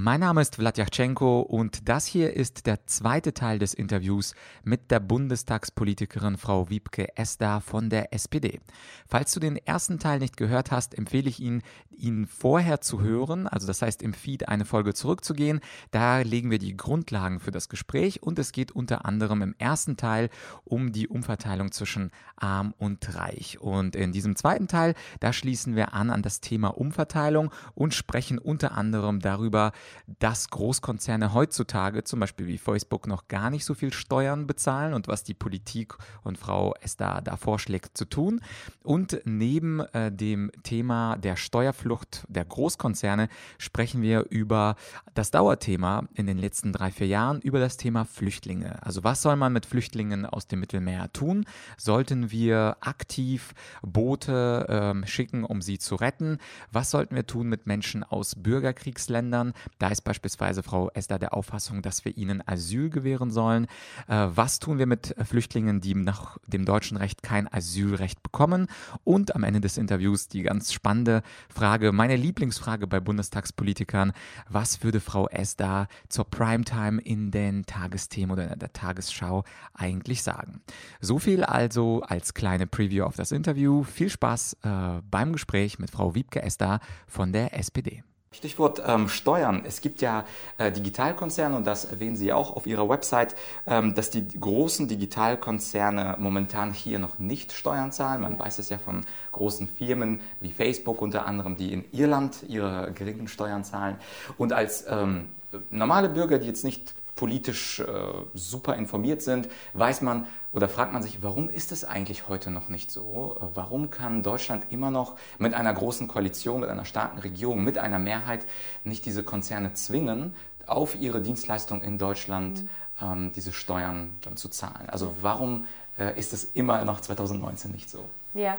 Mein Name ist Vladyachenko und das hier ist der zweite Teil des Interviews mit der Bundestagspolitikerin Frau Wiebke Esda von der SPD. Falls du den ersten Teil nicht gehört hast, empfehle ich ihn, ihn vorher zu hören, also das heißt im Feed eine Folge zurückzugehen. Da legen wir die Grundlagen für das Gespräch und es geht unter anderem im ersten Teil um die Umverteilung zwischen arm und reich. Und in diesem zweiten Teil, da schließen wir an an das Thema Umverteilung und sprechen unter anderem darüber, dass Großkonzerne heutzutage, zum Beispiel wie Facebook, noch gar nicht so viel Steuern bezahlen und was die Politik und Frau Esther da vorschlägt zu tun. Und neben äh, dem Thema der Steuerflucht der Großkonzerne sprechen wir über das Dauerthema in den letzten drei, vier Jahren, über das Thema Flüchtlinge. Also was soll man mit Flüchtlingen aus dem Mittelmeer tun? Sollten wir aktiv Boote ähm, schicken, um sie zu retten? Was sollten wir tun mit Menschen aus Bürgerkriegsländern? Da ist beispielsweise Frau Esther der Auffassung, dass wir ihnen Asyl gewähren sollen. Äh, was tun wir mit Flüchtlingen, die nach dem deutschen Recht kein Asylrecht bekommen? Und am Ende des Interviews die ganz spannende Frage, meine Lieblingsfrage bei Bundestagspolitikern, was würde Frau Esther zur Primetime in den Tagesthemen oder in der Tagesschau eigentlich sagen? So viel also als kleine Preview auf das Interview. Viel Spaß äh, beim Gespräch mit Frau Wiebke Esther von der SPD. Stichwort ähm, Steuern. Es gibt ja äh, Digitalkonzerne und das erwähnen Sie auch auf Ihrer Website, ähm, dass die großen Digitalkonzerne momentan hier noch nicht Steuern zahlen. Man weiß es ja von großen Firmen wie Facebook unter anderem, die in Irland ihre geringen Steuern zahlen. Und als ähm, normale Bürger, die jetzt nicht politisch äh, super informiert sind, weiß man oder fragt man sich, warum ist es eigentlich heute noch nicht so? Warum kann Deutschland immer noch mit einer großen Koalition, mit einer starken Regierung, mit einer Mehrheit nicht diese Konzerne zwingen, auf ihre Dienstleistung in Deutschland mhm. ähm, diese Steuern dann zu zahlen? Also warum äh, ist es immer noch 2019 nicht so? Ja,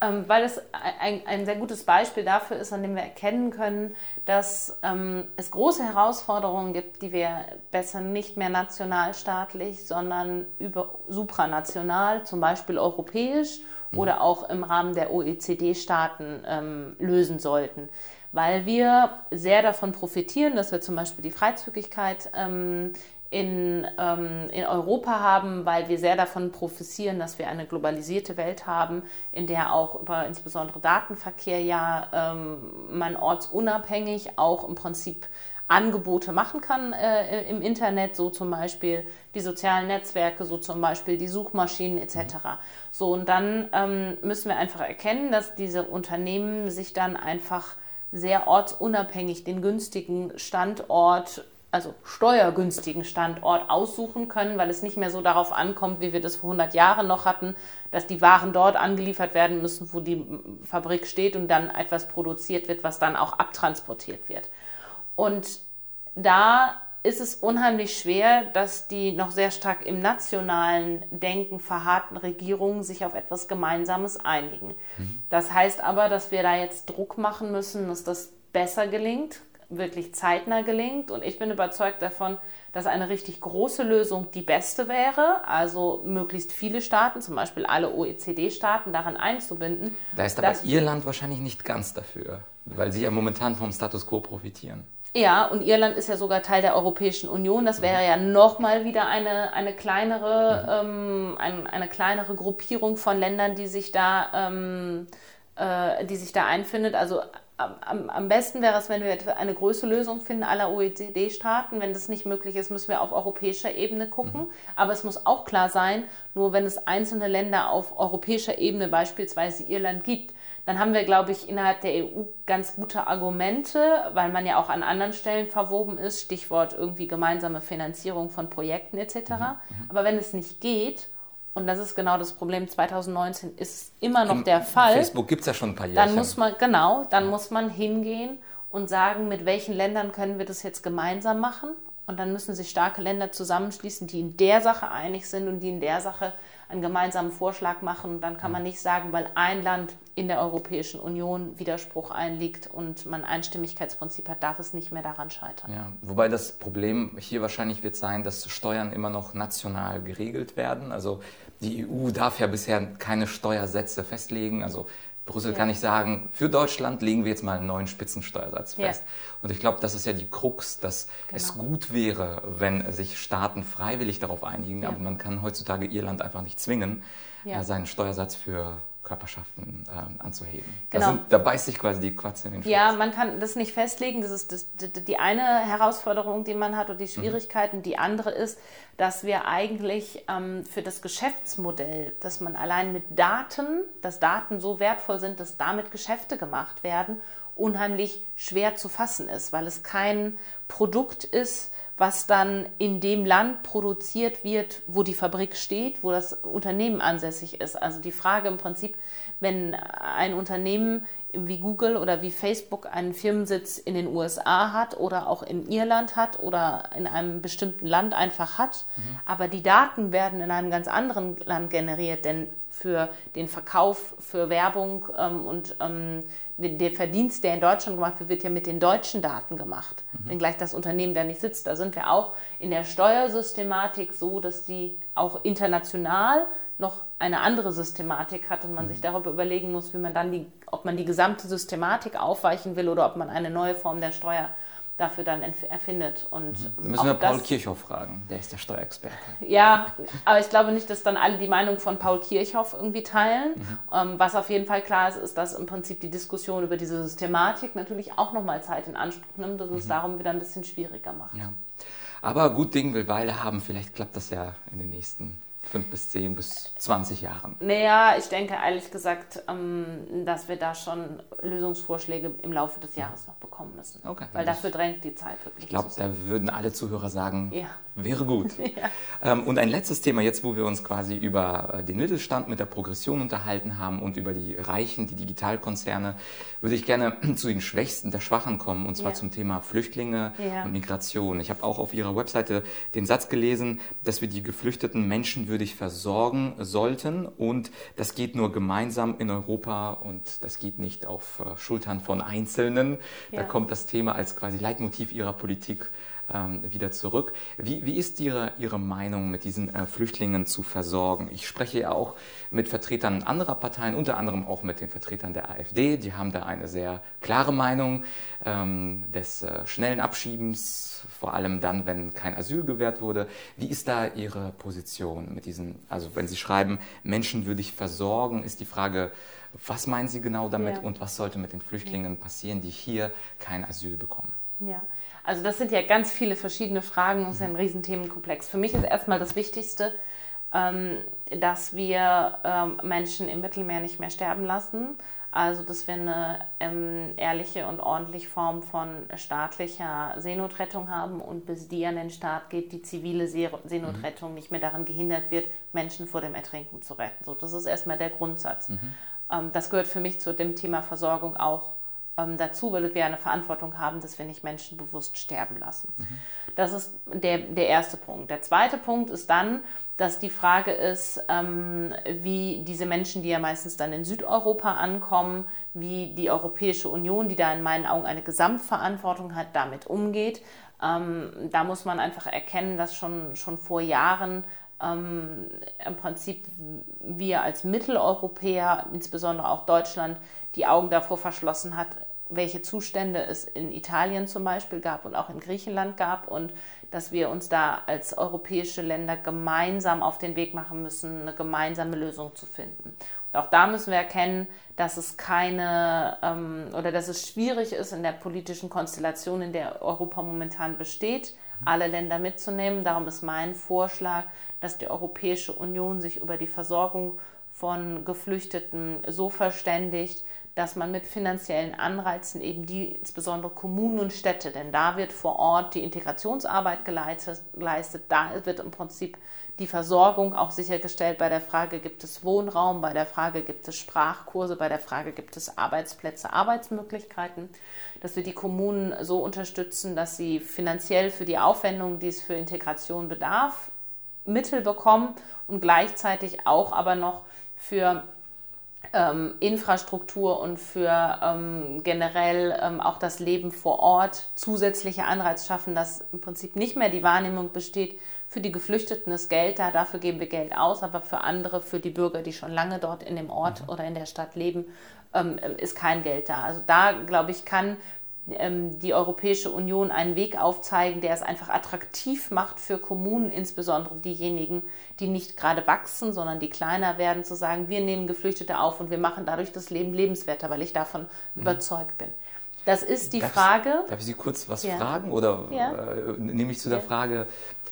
ähm, weil es ein, ein, sehr gutes Beispiel dafür ist, an dem wir erkennen können, dass ähm, es große Herausforderungen gibt, die wir besser nicht mehr nationalstaatlich, sondern über, supranational, zum Beispiel europäisch mhm. oder auch im Rahmen der OECD-Staaten ähm, lösen sollten. Weil wir sehr davon profitieren, dass wir zum Beispiel die Freizügigkeit ähm, in, ähm, in Europa haben, weil wir sehr davon profitieren, dass wir eine globalisierte Welt haben, in der auch über insbesondere Datenverkehr ja ähm, man ortsunabhängig auch im Prinzip Angebote machen kann äh, im Internet, so zum Beispiel die sozialen Netzwerke, so zum Beispiel die Suchmaschinen etc. So und dann ähm, müssen wir einfach erkennen, dass diese Unternehmen sich dann einfach sehr ortsunabhängig den günstigen Standort also steuergünstigen Standort aussuchen können, weil es nicht mehr so darauf ankommt, wie wir das vor 100 Jahren noch hatten, dass die Waren dort angeliefert werden müssen, wo die Fabrik steht und dann etwas produziert wird, was dann auch abtransportiert wird. Und da ist es unheimlich schwer, dass die noch sehr stark im nationalen Denken verharrten Regierungen sich auf etwas Gemeinsames einigen. Mhm. Das heißt aber, dass wir da jetzt Druck machen müssen, dass das besser gelingt, wirklich zeitnah gelingt. Und ich bin überzeugt davon, dass eine richtig große Lösung die beste wäre, also möglichst viele Staaten, zum Beispiel alle OECD-Staaten, daran einzubinden. Da ist aber Irland wahrscheinlich nicht ganz dafür, weil sie ja momentan vom Status quo profitieren. Ja, und Irland ist ja sogar Teil der Europäischen Union. Das wäre ja nochmal wieder eine, eine, kleinere, ähm, ein, eine kleinere Gruppierung von Ländern, die sich da, ähm, äh, die sich da einfindet. Also am, am, besten wäre es, wenn wir eine größere Lösung finden aller OECD-Staaten. Wenn das nicht möglich ist, müssen wir auf europäischer Ebene gucken. Mhm. Aber es muss auch klar sein, nur wenn es einzelne Länder auf europäischer Ebene, beispielsweise Irland, gibt, dann haben wir, glaube ich, innerhalb der EU ganz gute Argumente, weil man ja auch an anderen Stellen verwoben ist, Stichwort irgendwie gemeinsame Finanzierung von Projekten etc. Mhm. mhm. Aber wenn es nicht geht, und das ist genau das Problem. 2019 ist immer noch Im der Fall. Facebook gibt es ja schon ein paar Jahre. Dann muss man, genau, dann ja. muss man hingehen und sagen, mit welchen Ländern können wir das jetzt gemeinsam machen. Und dann müssen sich starke Länder zusammenschließen, die in der Sache einig sind und die in der Sache einen gemeinsamen Vorschlag machen. Und dann kann man nicht sagen, weil ein Land in der Europäischen Union Widerspruch einliegt und man Einstimmigkeitsprinzip hat, darf es nicht mehr daran scheitern. Ja, wobei das Problem hier wahrscheinlich wird sein, dass Steuern immer noch national geregelt werden. Also die EU darf ja bisher keine Steuersätze festlegen. Also Brüssel ja. kann nicht sagen, für Deutschland legen wir jetzt mal einen neuen Spitzensteuersatz fest. Ja. Und ich glaube, das ist ja die Krux, dass genau. es gut wäre, wenn sich Staaten freiwillig darauf einigen, ja. aber man kann heutzutage Irland einfach nicht zwingen, seinen Steuersatz für Körperschaften äh, anzuheben. Genau. Da, sind, da, beißt sich quasi die Quatsch in den Schutz. Ja, man kann das nicht festlegen. Das ist das, die eine Herausforderung, die man hat und die mhm. Schwierigkeiten. Mhm. Die andere ist, dass wir eigentlich ähm, für das Geschäftsmodell, dass man allein mit Daten, dass Daten so wertvoll sind, dass damit Geschäfte gemacht werden, unheimlich schwer zu fassen ist, weil es kein Produkt ist, was dann in dem Land produziert wird, wo die Fabrik steht, wo das Unternehmen ansässig ist. Also die Frage im Prinzip, wenn ein Unternehmen wie Google oder wie Facebook einen Firmensitz in den USA hat oder auch in Irland hat oder in einem bestimmten Land einfach hat, mhm. aber die Daten werden in einem ganz anderen Land generiert, denn für den Verkauf, für Werbung ähm, und ähm, der Verdienst, der in Deutschland gemacht wird, wird ja mit den deutschen Daten gemacht. Mhm. Wenngleich das Unternehmen da nicht sitzt. Da sind wir auch in der Steuersystematik so, dass die auch international noch eine andere Systematik hat und man mhm. sich darüber überlegen muss, wie man dann die, ob man die gesamte Systematik aufweichen will oder ob man eine neue Form der Steuer dafür dann erfindet. Und mhm. Da müssen wir Paul das, Kirchhoff fragen, der ist der Steuerexperte. Ja, aber ich glaube nicht, dass dann alle die Meinung von Paul Kirchhoff irgendwie teilen. Mhm. Ähm, was auf jeden Fall klar ist, ist, dass im Prinzip die Diskussion über diese Systematik natürlich auch nochmal Zeit in Anspruch nimmt und es mhm. darum wieder ein bisschen schwieriger macht. Ja. Aber gut Ding will Weile haben, vielleicht klappt das ja in den nächsten fünf bis zehn bis 20 Jahren? Naja, ich denke ehrlich gesagt, ähm, dass wir da schon Lösungsvorschläge im Laufe des Jahres noch bekommen müssen. Okay. Weil dafür drängt die Zeit wirklich. Ich glaube, da würden alle Zuhörer sagen, ja. wäre gut. ja. Ähm, und ein letztes Thema jetzt, wo wir uns quasi über äh, den Mittelstand mit der Progression unterhalten haben und über die Reichen, die Digitalkonzerne, würde ich gerne zu den Schwächsten der Schwachen kommen, und zwar ja. zum Thema Flüchtlinge und Migration. Ich habe auch auf Ihrer Webseite den Satz gelesen, dass wir die geflüchteten Menschen menschenwürdig versorgen sollten. Und das geht nur gemeinsam in Europa und das geht nicht auf äh, Schultern von Einzelnen. Ja. Da kommt das Thema als quasi Leitmotiv ihrer Politik wieder zurück. Wie, wie ist Ihre, Ihre Meinung, mit diesen äh, Flüchtlingen zu versorgen? Ich spreche ja auch mit Vertretern anderer Parteien, unter anderem auch mit den Vertretern der AfD. Die haben da eine sehr klare Meinung ähm, des äh, schnellen Abschiebens, vor allem dann, wenn kein Asyl gewährt wurde. Wie ist da Ihre Position mit diesen, also wenn Sie schreiben, Menschen würde ich versorgen, ist die Frage, was meinen Sie genau damit ja. und was sollte mit den Flüchtlingen passieren, die hier kein Asyl bekommen? Ja, also das sind ja ganz viele verschiedene Fragen, das ist ein Riesenthemenkomplex. Für mich ist erstmal das Wichtigste, ähm, dass wir ähm, Menschen im Mittelmeer nicht mehr sterben lassen. Also, dass wir eine ähm, ehrliche und ordentliche Form von staatlicher Seenotrettung haben und bis die an den Start geht, die zivile Seenotrettung mhm. nicht mehr daran gehindert wird, Menschen vor dem Ertrinken zu retten. So, das ist erstmal der Grundsatz. Mhm. das gehört für mich zu dem Thema Versorgung auch ähm, dazu, weil wir eine Verantwortung haben, dass wir nicht Menschen bewusst sterben lassen. Mhm. Das ist der, der erste Punkt. Der zweite Punkt ist dann, dass die Frage ist, ähm, wie diese Menschen, die ja meistens dann in Südeuropa ankommen, wie die Europäische Union, die da in meinen Augen eine Gesamtverantwortung hat, damit umgeht. Ähm, da muss man einfach erkennen, dass schon, schon vor Jahren ähm, im Prinzip wir als Mitteleuropäer, insbesondere auch Deutschland, die Augen davor verschlossen hat, welche Zustände es in Italien zum Beispiel gab und auch in Griechenland gab und dass wir uns da als europäische Länder gemeinsam auf den Weg machen müssen, eine gemeinsame Lösung zu finden. Auch da müssen wir erkennen, dass es keine ähm, oder dass es schwierig ist in der politischen Konstellation, in der Europa momentan besteht, alle Länder mitzunehmen. Darum ist mein Vorschlag, dass die Europäische Union sich über die Versorgung von Geflüchteten so verständigt, dass man mit finanziellen Anreizen eben die, insbesondere Kommunen und Städte, denn da wird vor Ort die Integrationsarbeit geleistet, da wird im Prinzip die Versorgung auch sichergestellt bei der Frage, gibt es Wohnraum, bei der Frage, gibt es Sprachkurse, bei der Frage, gibt es Arbeitsplätze, Arbeitsmöglichkeiten, dass wir die Kommunen so unterstützen, dass sie finanziell für die Aufwendungen, die es für Integration bedarf, Mittel bekommen und gleichzeitig auch aber noch für ähm, Infrastruktur und für ähm, generell ähm, auch das Leben vor Ort zusätzliche Anreiz schaffen, dass im Prinzip nicht mehr die Wahrnehmung besteht, für die Geflüchteten ist Geld da, dafür geben wir Geld aus, aber für andere, für die Bürger, die schon lange dort in dem Ort mhm. oder in der Stadt leben, ähm, ist kein Geld da. Also da, glaube ich, kann die Europäische Union einen Weg aufzeigen, der es einfach attraktiv macht für Kommunen, insbesondere diejenigen, die nicht gerade wachsen, sondern die kleiner werden, zu sagen, wir nehmen Geflüchtete auf und wir machen dadurch das Leben lebenswerter, weil ich davon mhm. überzeugt bin. Das ist die darf Frage. Ich, darf ich Sie kurz was ja. fragen? Oder ja. äh, nehme ich zu der ja. Frage,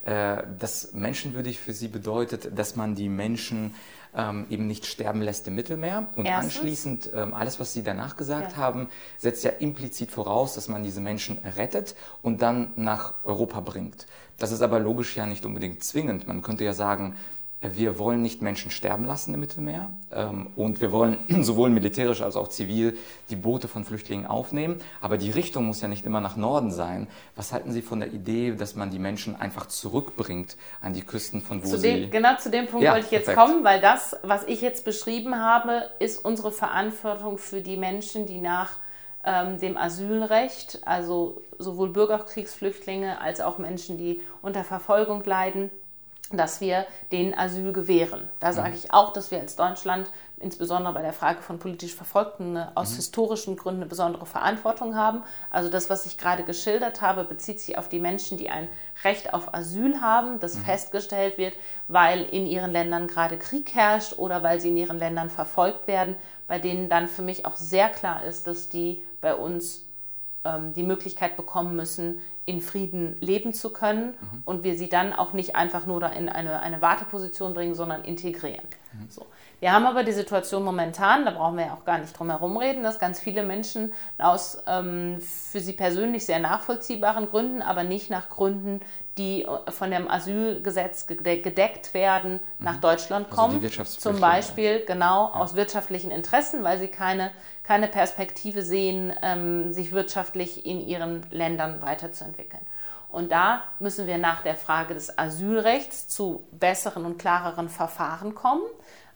äh, dass menschenwürdig für Sie bedeutet, dass man die Menschen ähm, eben nicht sterben lässt im Mittelmeer. Und Erstens. anschließend, ähm, alles, was Sie danach gesagt ja. haben, setzt ja implizit voraus, dass man diese Menschen rettet und dann nach Europa bringt. Das ist aber logisch ja nicht unbedingt zwingend. Man könnte ja sagen, wir wollen nicht Menschen sterben lassen im Mittelmeer ähm, und wir wollen sowohl militärisch als auch zivil die Boote von Flüchtlingen aufnehmen. Aber die Richtung muss ja nicht immer nach Norden sein. Was halten Sie von der Idee, dass man die Menschen einfach zurückbringt an die Küsten von wo zu sie... genau zu dem Punkt ja, wollte ich jetzt perfekt. kommen, weil das, was ich jetzt beschrieben habe, ist unsere Verantwortung für die Menschen, die nach ähm, dem Asylrecht, also sowohl Bürgerkriegsflüchtlinge als auch Menschen, die unter Verfolgung leiden, dass wir den Asyl gewähren. Da mhm. sage ich auch, dass wir als Deutschland insbesondere bei der Frage von politisch Verfolgten aus mhm. historischen Gründen eine besondere Verantwortung haben. Also das, was ich gerade geschildert habe, bezieht sich auf die Menschen, die ein Recht auf Asyl haben, das mhm. festgestellt wird, weil in ihren Ländern gerade Krieg herrscht oder weil sie in ihren Ländern verfolgt werden, bei denen dann für mich auch sehr klar ist, dass die bei uns ähm, die Möglichkeit bekommen müssen, in Frieden leben zu können mhm. und wir sie dann auch nicht einfach nur da in eine, eine Warteposition bringen, sondern integrieren. Mhm. So. Wir haben aber die Situation momentan, da brauchen wir ja auch gar nicht drum herum reden, dass ganz viele Menschen aus ähm, für sie persönlich sehr nachvollziehbaren Gründen, aber nicht nach Gründen, die äh, von dem Asylgesetz gedeckt werden, mhm. nach Deutschland also kommen. Also Zum Beispiel genau ja. aus wirtschaftlichen Interessen, weil sie keine keine Perspektive sehen, ähm, sich wirtschaftlich in ihren Ländern weiterzuentwickeln. Und da müssen wir nach der Frage des Asylrechts zu besseren und klareren Verfahren kommen.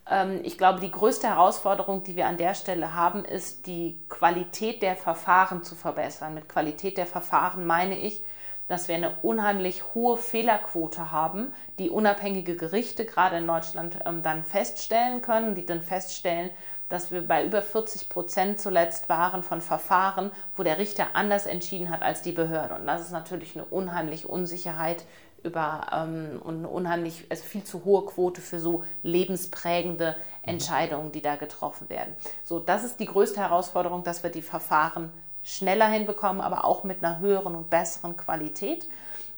Ähm, ich glaube, die größte Herausforderung, die wir an der Stelle haben, ist die Qualität der Verfahren zu verbessern. Mit Qualität der Verfahren meine ich, dass wir eine unheimlich hohe Fehlerquote haben, die unabhängige Gerichte gerade in Deutschland ähm, dann feststellen können, die dann feststellen, dass wir bei über 40 Prozent zuletzt waren von Verfahren, wo der Richter anders entschieden hat als die Behörde. Und das ist natürlich eine unheimliche Unsicherheit über ähm, und eine unheimlich, also viel zu hohe Quote für so lebensprägende mhm. Entscheidungen, die da getroffen werden. So, das ist die größte Herausforderung, dass wir die Verfahren schneller hinbekommen, aber auch mit einer höheren und besseren Qualität.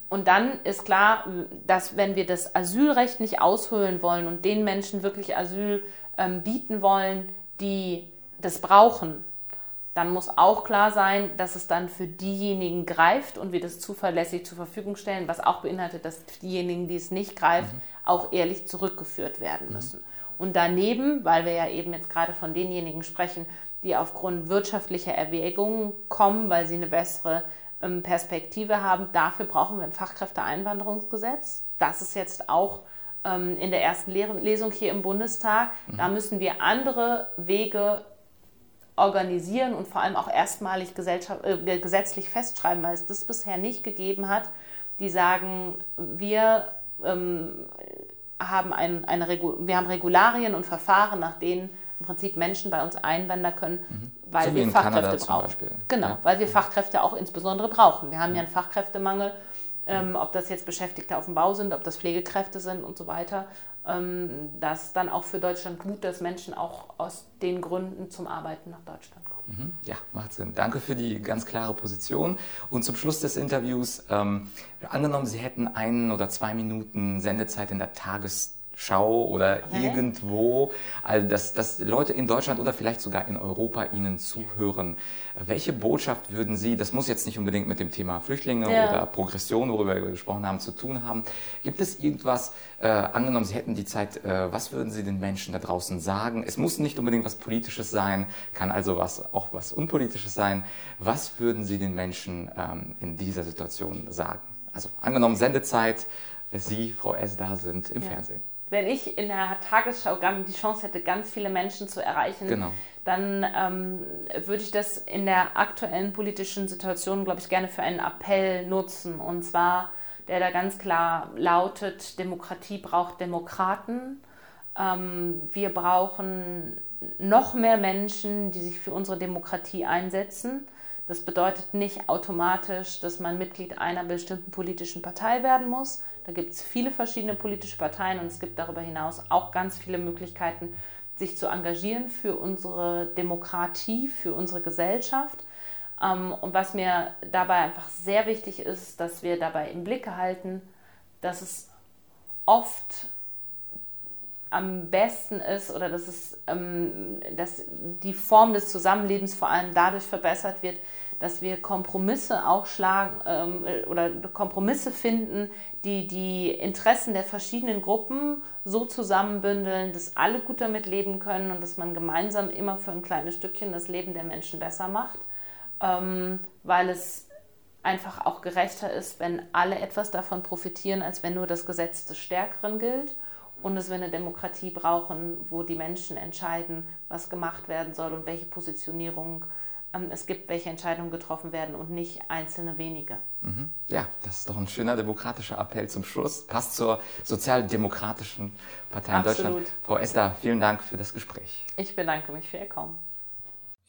Und dann ist klar, dass wenn wir das Asylrecht nicht aushöhlen wollen und den Menschen wirklich Asyl ähm, bieten wollen, die das brauchen, dann muss auch klar sein, dass es dann für diejenigen greift und wir das zuverlässig zur Verfügung stellen, was auch beinhaltet, dass diejenigen, die es nicht greift, mhm. auch ehrlich zurückgeführt werden mhm. müssen. Und daneben, weil wir ja eben jetzt gerade von denjenigen sprechen, die aufgrund wirtschaftlicher Erwägungen kommen, weil sie eine bessere ähm, Perspektive haben, dafür brauchen wir ein Fachkräfteeinwanderungsgesetz. Das ist jetzt auch ähm, in der ersten Lesung hier im Bundestag. Mhm. Da müssen wir andere Wege organisieren und vor allem auch erstmalig äh, gesetzlich festschreiben, weil es das bisher nicht gegeben hat, die sagen, wir ähm, haben, ein, eine wir haben Regularien und Verfahren, nach denen im Prinzip Menschen bei uns einwandern können, mhm. weil so wir Fachkräfte brauchen. Genau, ja. weil wir Fachkräfte auch insbesondere brauchen. Wir haben ja einen Fachkräftemangel ähm, ob das jetzt Beschäftigte auf dem Bau sind, ob das Pflegekräfte sind und so weiter. Ähm, das dann auch für Deutschland gut, dass Menschen auch aus den Gründen zum Arbeiten nach Deutschland kommen. Mhm. Ja, macht Sinn. Danke für die ganz klare Position. Und zum Schluss des Interviews, ähm, angenommen, Sie hätten ein oder zwei Minuten Sendezeit in der Tages Schau oder okay. irgendwo, also dass, dass Leute in Deutschland oder vielleicht sogar in Europa Ihnen zuhören. Welche Botschaft würden Sie, das muss jetzt nicht unbedingt mit dem Thema Flüchtlinge ja. oder Progression, worüber wir gesprochen haben, zu tun haben. Gibt es irgendwas, äh, angenommen, Sie hätten die Zeit, äh, was würden Sie den Menschen da draußen sagen? Es muss nicht unbedingt was Politisches sein, kann also was, auch was Unpolitisches sein. Was würden Sie den Menschen ähm, in dieser Situation sagen? Also angenommen Sendezeit, Sie, Frau S., da sind im ja. Fernsehen. Wenn ich in der Tagesschau die Chance hätte, ganz viele Menschen zu erreichen, genau. dann ähm, würde ich das in der aktuellen politischen Situation, glaube ich, gerne für einen Appell nutzen. Und zwar, der da ganz klar lautet, Demokratie braucht Demokraten. Ähm, wir brauchen noch mehr Menschen, die sich für unsere Demokratie einsetzen. Das bedeutet nicht automatisch, dass man Mitglied einer bestimmten politischen Partei werden muss. Da gibt es viele verschiedene politische Parteien und es gibt darüber hinaus auch ganz viele Möglichkeiten, sich zu engagieren für unsere Demokratie, für unsere Gesellschaft. Ähm, und was mir dabei einfach sehr wichtig ist, dass wir dabei im Blick halten, dass es oft am besten ist oder dass, es, ähm, dass die Form des Zusammenlebens vor allem dadurch verbessert wird, dass wir Kompromisse auch schlagen ähm, oder Kompromisse finden, die die Interessen der verschiedenen Gruppen so zusammenbündeln, dass alle gut damit leben können und dass man gemeinsam immer für ein kleines Stückchen das Leben der Menschen besser macht, ähm, weil es einfach auch gerechter ist, wenn alle etwas davon profitieren, als wenn nur das Gesetz des Stärkeren gilt und dass wir eine Demokratie brauchen, wo die Menschen entscheiden, was gemacht werden soll und welche Positionierung ähm, es gibt, welche Entscheidungen getroffen werden und nicht einzelne wenige. Mhm. Ja, das ist doch ein schöner demokratischer Appell zum Schluss. Passt zur sozialdemokratischen Partei in Absolut. Deutschland. Frau Esther, vielen Dank für das Gespräch. Ich bedanke mich für Ihr Kommen.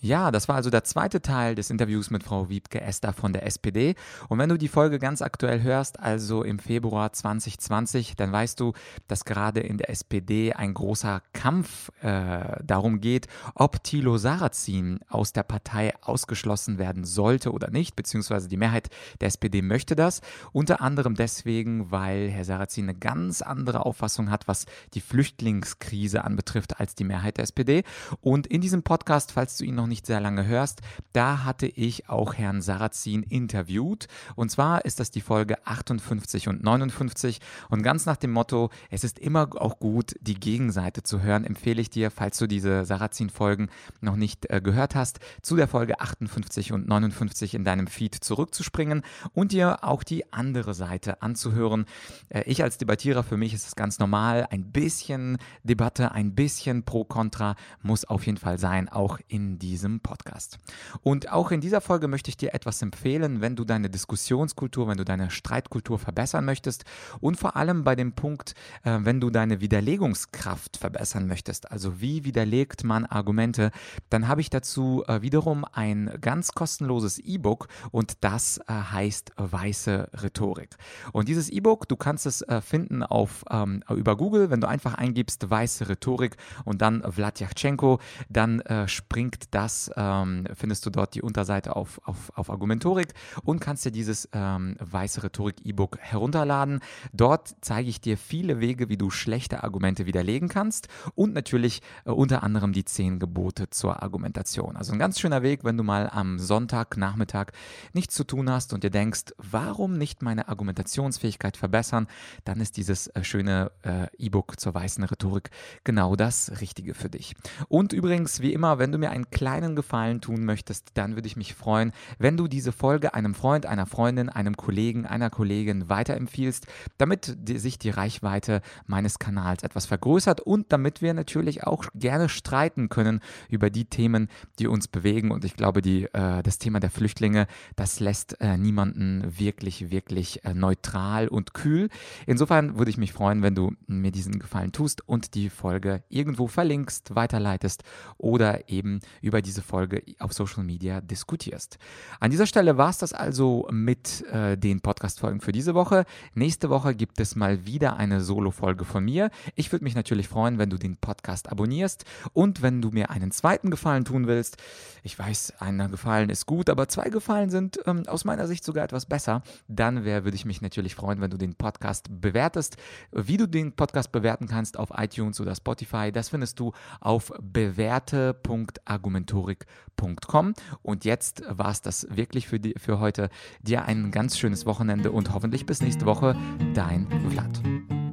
Ja, das war also der zweite Teil des Interviews mit Frau Wiebke Esther von der SPD. Und wenn du die Folge ganz aktuell hörst, also im Februar 2020, dann weißt du, dass gerade in der SPD ein großer Kampf äh, darum geht, ob Thilo Sarrazin aus der Partei ausgeschlossen werden sollte oder nicht, beziehungsweise die Mehrheit der SPD möchte das. Unter anderem deswegen, weil Herr Sarrazin eine ganz andere Auffassung hat, was die Flüchtlingskrise anbetrifft, als die Mehrheit der SPD. Und in diesem Podcast, falls du ihn noch nicht sehr lange hörst, da hatte ich auch Herrn Sarrazin interviewt. Und zwar ist das die Folge 58 und 59. Und ganz nach dem Motto, es ist immer auch gut, die Gegenseite zu hören, empfehle ich dir, falls du diese Sarrazin-Folgen noch nicht äh, gehört hast, zu der Folge 58 und 59 in deinem Feed zurückzuspringen und dir auch die andere Seite anzuhören. Äh, ich als Debattierer, für mich ist es ganz normal, ein bisschen Debatte, ein bisschen Pro-Contra muss auf jeden Fall sein, auch in dieser diesem Podcast. Und auch in dieser Folge möchte ich dir etwas empfehlen, wenn du deine Diskussionskultur, wenn du deine Streitkultur verbessern möchtest und vor allem bei dem Punkt, äh, wenn du deine Widerlegungskraft verbessern möchtest. Also wie widerlegt man Argumente, dann habe ich dazu äh, wiederum ein ganz kostenloses E-Book und das äh, heißt Weiße Rhetorik. Und dieses E-Book, du kannst es äh, finden auf, ähm, über Google, wenn du einfach eingibst Weiße Rhetorik und dann Vladyachenko, dann äh, springt das das ähm, findest du dort die Unterseite auf, auf, auf Argumentorik und kannst dir dieses ähm, weiße Rhetorik-E-Book herunterladen. Dort zeige ich dir viele Wege, wie du schlechte Argumente widerlegen kannst und natürlich äh, unter anderem die zehn Gebote zur Argumentation. Also ein ganz schöner Weg, wenn du mal am Sonntagnachmittag nichts zu tun hast und dir denkst, warum nicht meine Argumentationsfähigkeit verbessern, dann ist dieses äh, schöne äh, E-Book zur weißen Rhetorik genau das Richtige für dich. Und übrigens, wie immer, wenn du mir einen kleinen kleinen Gefallen tun möchtest, dann würde ich mich freuen, wenn du diese Folge einem Freund, einer Freundin, einem Kollegen, einer Kollegin weiterempfiehlst, damit die, sich die Reichweite meines Kanals etwas vergrößert und damit wir natürlich auch gerne streiten können über die Themen, die uns bewegen. Und ich glaube, die, äh, das Thema der Flüchtlinge, das lässt äh, niemanden wirklich, wirklich äh, neutral und kühl. Insofern würde ich mich freuen, wenn du mir diesen Gefallen tust und die Folge irgendwo verlinkst, weiterleitest oder eben über die diese Folge auf Social Media diskutierst. An dieser Stelle war es das also mit äh, den Podcast-Folgen für diese Woche. Nächste Woche gibt es mal wieder eine Solo-Folge von mir. Ich würde mich natürlich freuen, wenn du den Podcast abonnierst und wenn du mir einen zweiten Gefallen tun willst. Ich weiß, einer Gefallen ist gut, aber zwei Gefallen sind ähm, aus meiner Sicht sogar etwas besser. Dann würde ich mich natürlich freuen, wenn du den Podcast bewertest. Wie du den Podcast bewerten kannst auf iTunes oder Spotify, das findest du auf bewährte.argumentur rhetorik.com. Und jetzt war es das wirklich für, die, für heute. Dir ein ganz schönes Wochenende und hoffentlich bis nächste Woche. Dein Vlad.